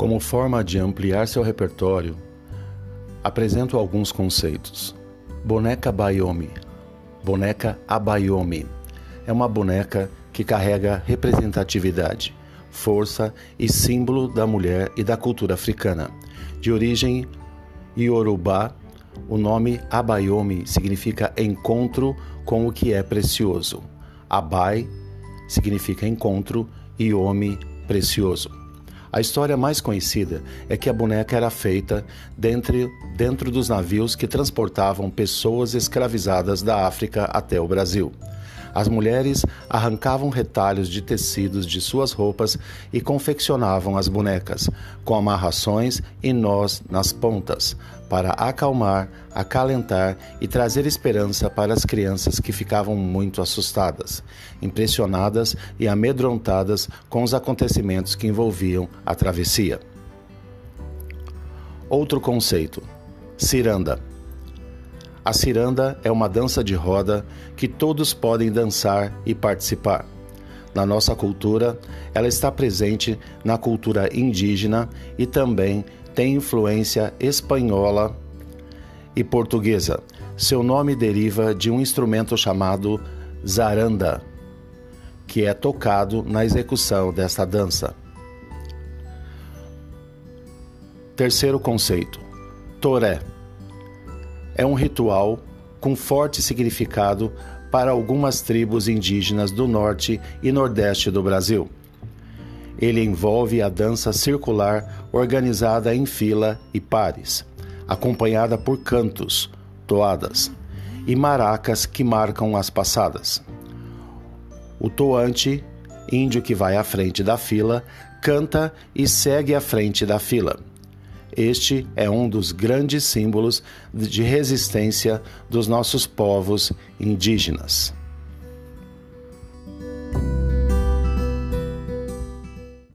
Como forma de ampliar seu repertório, apresento alguns conceitos. Boneca Bayomi. Boneca Abayomi é uma boneca que carrega representatividade, força e símbolo da mulher e da cultura africana. De origem iorubá, o nome Abayomi significa encontro com o que é precioso. Abai significa encontro e Omi precioso. A história mais conhecida é que a boneca era feita dentro, dentro dos navios que transportavam pessoas escravizadas da África até o Brasil. As mulheres arrancavam retalhos de tecidos de suas roupas e confeccionavam as bonecas, com amarrações e nós nas pontas, para acalmar, acalentar e trazer esperança para as crianças que ficavam muito assustadas, impressionadas e amedrontadas com os acontecimentos que envolviam a travessia. Outro conceito: ciranda. A ciranda é uma dança de roda que todos podem dançar e participar. Na nossa cultura, ela está presente na cultura indígena e também tem influência espanhola e portuguesa. Seu nome deriva de um instrumento chamado zaranda, que é tocado na execução desta dança. Terceiro conceito: toré é um ritual com forte significado para algumas tribos indígenas do norte e nordeste do Brasil. Ele envolve a dança circular organizada em fila e pares, acompanhada por cantos, toadas e maracas que marcam as passadas. O toante, índio que vai à frente da fila, canta e segue à frente da fila este é um dos grandes símbolos de resistência dos nossos povos indígenas.